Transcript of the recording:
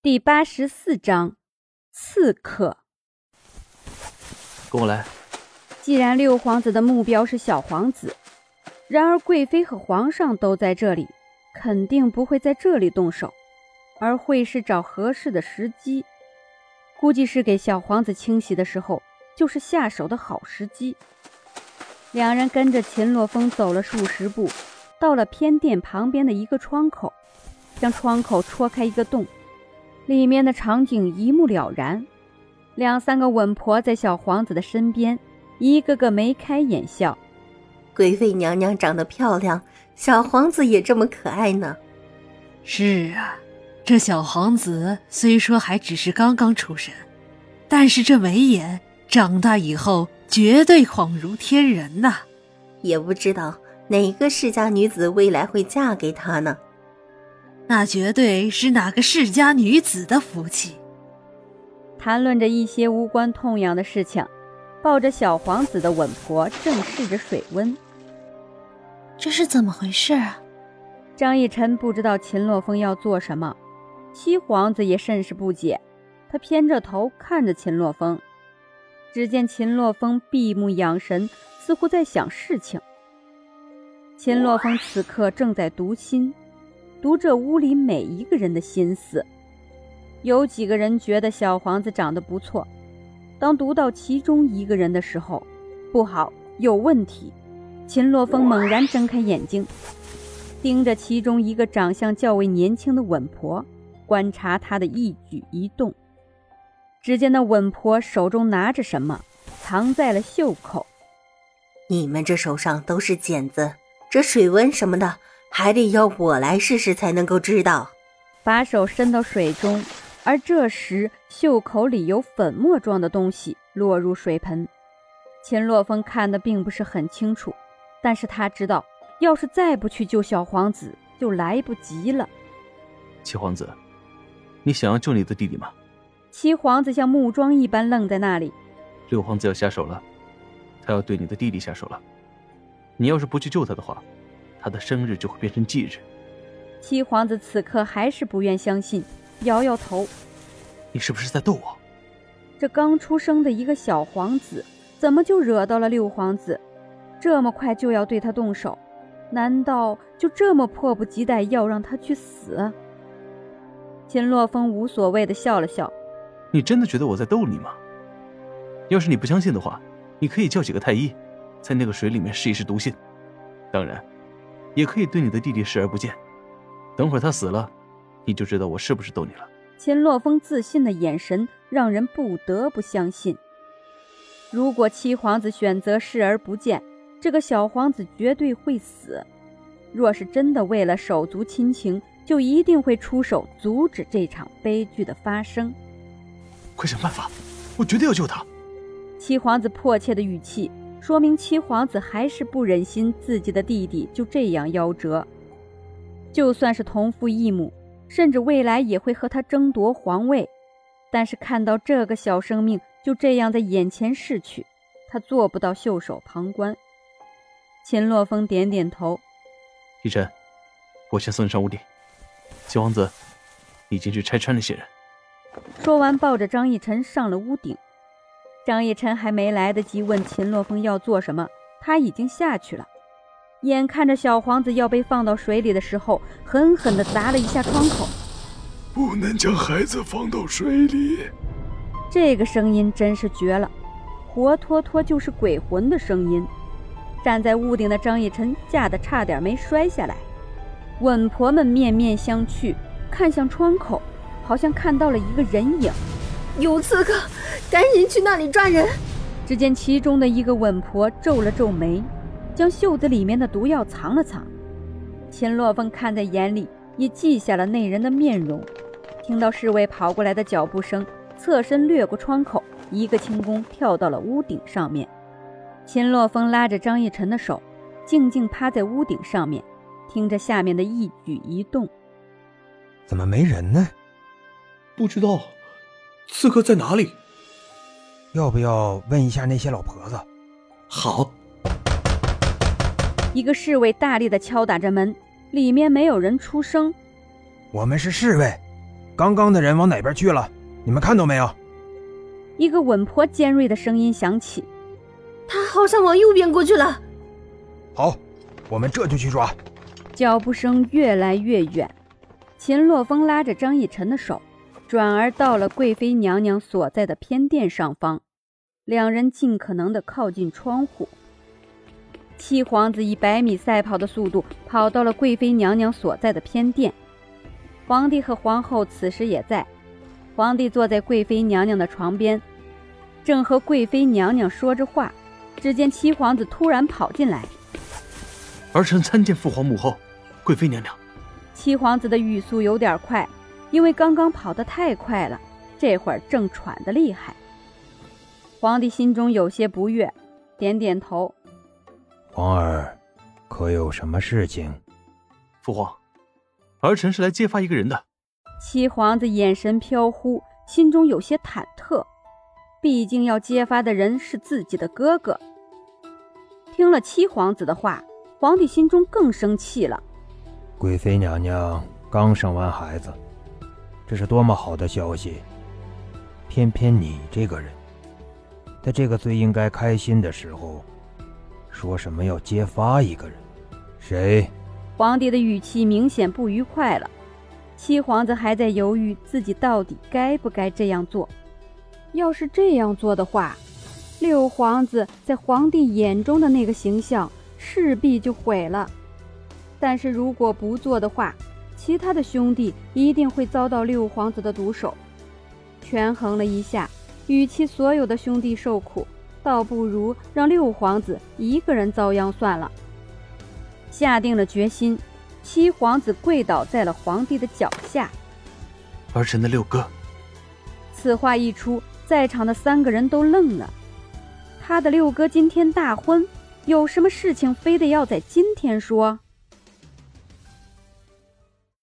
第八十四章，刺客。跟我来。既然六皇子的目标是小皇子，然而贵妃和皇上都在这里，肯定不会在这里动手，而会是找合适的时机。估计是给小皇子清洗的时候，就是下手的好时机。两人跟着秦洛风走了数十步，到了偏殿旁边的一个窗口，将窗口戳开一个洞。里面的场景一目了然，两三个稳婆在小皇子的身边，一个个眉开眼笑。贵妃娘娘长得漂亮，小皇子也这么可爱呢。是啊，这小皇子虽说还只是刚刚出生，但是这眉眼长大以后绝对恍如天人呐。也不知道哪个世家女子未来会嫁给他呢。那绝对是哪个世家女子的福气。谈论着一些无关痛痒的事情，抱着小皇子的稳婆正试着水温。这是怎么回事啊？张逸晨不知道秦洛风要做什么，七皇子也甚是不解。他偏着头看着秦洛风，只见秦洛风闭目养神，似乎在想事情。秦洛风此刻正在读心。读这屋里每一个人的心思，有几个人觉得小皇子长得不错。当读到其中一个人的时候，不好，有问题。秦洛风猛然睁开眼睛，盯着其中一个长相较为年轻的稳婆，观察她的一举一动。只见那稳婆手中拿着什么，藏在了袖口。你们这手上都是茧子，这水温什么的。还得要我来试试才能够知道。把手伸到水中，而这时袖口里有粉末状的东西落入水盆。秦洛风看的并不是很清楚，但是他知道，要是再不去救小皇子，就来不及了。七皇子，你想要救你的弟弟吗？七皇子像木桩一般愣在那里。六皇子要下手了，他要对你的弟弟下手了。你要是不去救他的话。他的生日就会变成忌日。七皇子此刻还是不愿相信，摇摇头：“你是不是在逗我？这刚出生的一个小皇子，怎么就惹到了六皇子？这么快就要对他动手，难道就这么迫不及待要让他去死？”秦洛风无所谓的笑了笑：“你真的觉得我在逗你吗？要是你不相信的话，你可以叫几个太医，在那个水里面试一试毒性。当然。”也可以对你的弟弟视而不见，等会儿他死了，你就知道我是不是逗你了。秦洛风自信的眼神让人不得不相信，如果七皇子选择视而不见，这个小皇子绝对会死。若是真的为了手足亲情，就一定会出手阻止这场悲剧的发生。快想办法，我绝对要救他！七皇子迫切的语气。说明七皇子还是不忍心自己的弟弟就这样夭折，就算是同父异母，甚至未来也会和他争夺皇位，但是看到这个小生命就这样在眼前逝去，他做不到袖手旁观。秦洛风点点头，逸晨，我先送你上屋顶。七皇子，你进去拆穿那些人。说完，抱着张逸晨上了屋顶。张逸晨还没来得及问秦洛风要做什么，他已经下去了。眼看着小皇子要被放到水里的时候，狠狠地砸了一下窗口。不能将孩子放到水里。这个声音真是绝了，活脱脱就是鬼魂的声音。站在屋顶的张逸晨吓得差点没摔下来。稳婆们面面相觑，看向窗口，好像看到了一个人影。有刺客，赶紧去那里抓人！只见其中的一个稳婆皱了皱眉，将袖子里面的毒药藏了藏。秦洛风看在眼里，也记下了那人的面容。听到侍卫跑过来的脚步声，侧身掠过窗口，一个轻功跳到了屋顶上面。秦洛风拉着张逸晨的手，静静趴在屋顶上面，听着下面的一举一动。怎么没人呢？不知道。刺客在哪里？要不要问一下那些老婆子？好。一个侍卫大力的敲打着门，里面没有人出声。我们是侍卫，刚刚的人往哪边去了？你们看到没有？一个稳婆尖锐的声音响起。他好像往右边过去了。好，我们这就去抓。脚步声越来越远，秦洛风拉着张逸晨的手，转而到了贵妃娘娘所在的偏殿上方。两人尽可能的靠近窗户。七皇子以百米赛跑的速度跑到了贵妃娘娘所在的偏殿。皇帝和皇后此时也在。皇帝坐在贵妃娘娘的床边，正和贵妃娘娘说着话。只见七皇子突然跑进来，儿臣参见父皇母后，贵妃娘娘。七皇子的语速有点快，因为刚刚跑得太快了，这会儿正喘得厉害。皇帝心中有些不悦，点点头。皇儿，可有什么事情？父皇，儿臣是来揭发一个人的。七皇子眼神飘忽，心中有些忐忑。毕竟要揭发的人是自己的哥哥。听了七皇子的话，皇帝心中更生气了。贵妃娘娘刚生完孩子，这是多么好的消息！偏偏你这个人，在这个最应该开心的时候，说什么要揭发一个人？谁？皇帝的语气明显不愉快了。七皇子还在犹豫自己到底该不该这样做。要是这样做的话，六皇子在皇帝眼中的那个形象势必就毁了。但是如果不做的话，其他的兄弟一定会遭到六皇子的毒手。权衡了一下，与其所有的兄弟受苦，倒不如让六皇子一个人遭殃算了。下定了决心，七皇子跪倒在了皇帝的脚下。儿臣的六哥。此话一出。在场的三个人都愣了。他的六哥今天大婚，有什么事情非得要在今天说？